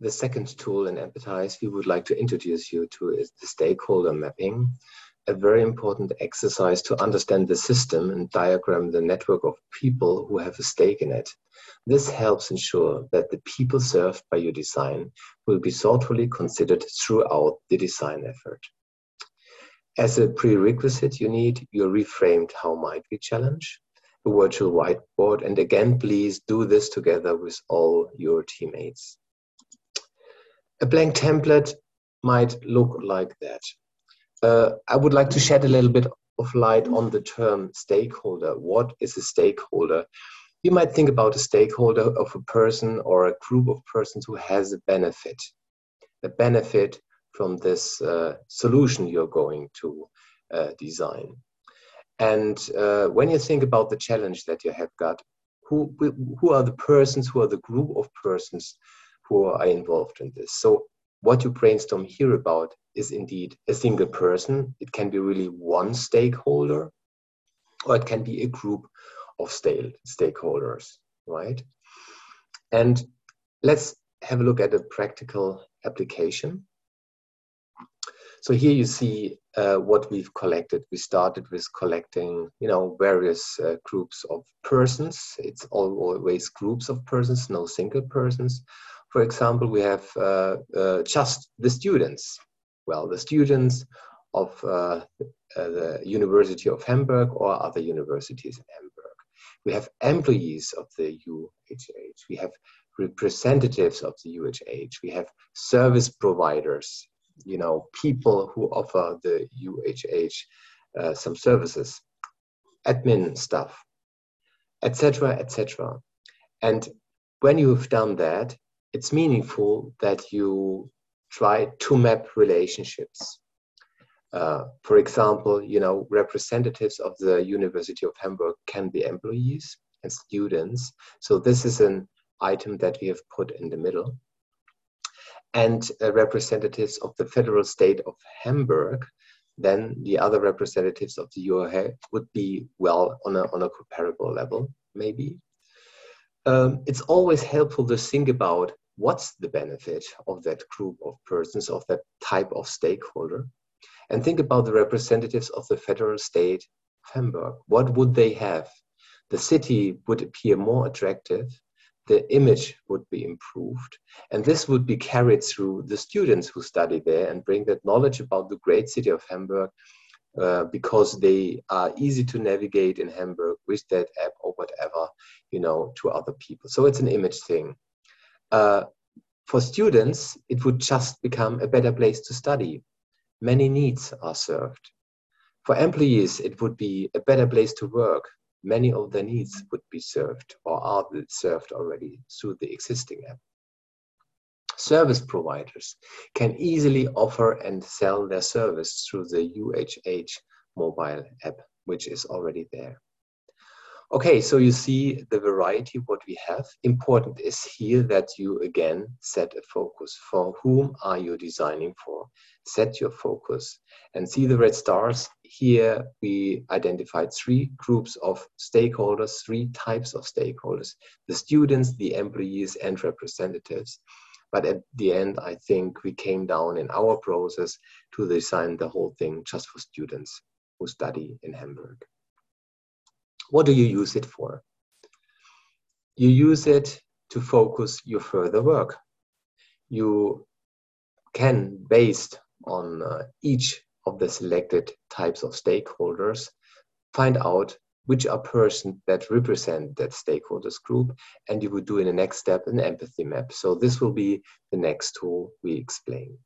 the second tool in Empathize we would like to introduce you to is the stakeholder mapping, a very important exercise to understand the system and diagram the network of people who have a stake in it. This helps ensure that the people served by your design will be thoughtfully considered throughout the design effort. As a prerequisite, you need your reframed How Might We challenge, a virtual whiteboard, and again, please do this together with all your teammates. A blank template might look like that. Uh, I would like to shed a little bit of light on the term stakeholder. What is a stakeholder? You might think about a stakeholder of a person or a group of persons who has a benefit, a benefit from this uh, solution you're going to uh, design. And uh, when you think about the challenge that you have got, who, who are the persons, who are the group of persons who are involved in this. So what you brainstorm here about is indeed a single person. It can be really one stakeholder, or it can be a group of stakeholders, right? And let's have a look at a practical application. So here you see uh, what we've collected. We started with collecting, you know, various uh, groups of persons. It's always groups of persons, no single persons. For example, we have uh, uh, just the students. Well, the students of uh, the University of Hamburg or other universities in Hamburg. We have employees of the UHH. We have representatives of the UHH. We have service providers, you know, people who offer the UHH uh, some services, admin stuff, etc., etc. And when you've done that, it's meaningful that you try to map relationships. Uh, for example, you know, representatives of the University of Hamburg can be employees and students. So this is an item that we have put in the middle. And uh, representatives of the federal state of Hamburg, then the other representatives of the UOH would be well on a, on a comparable level, maybe. Um, it's always helpful to think about what's the benefit of that group of persons, of that type of stakeholder? And think about the representatives of the federal state of Hamburg. What would they have? The city would appear more attractive, the image would be improved, and this would be carried through the students who study there and bring that knowledge about the great city of Hamburg uh, because they are easy to navigate in Hamburg with that app or whatever, you know, to other people. So it's an image thing. Uh, for students, it would just become a better place to study. Many needs are served. For employees, it would be a better place to work. Many of their needs would be served or are served already through the existing app. Service providers can easily offer and sell their service through the UHH mobile app, which is already there. Okay, so you see the variety what we have. Important is here that you again set a focus. For whom are you designing for? Set your focus and see the red stars. Here we identified three groups of stakeholders, three types of stakeholders, the students, the employees and representatives. But at the end, I think we came down in our process to design the whole thing just for students who study in Hamburg. What do you use it for? You use it to focus your further work. You can, based on uh, each of the selected types of stakeholders, find out which are persons that represent that stakeholders group, and you would do in the next step an empathy map. So this will be the next tool we explain.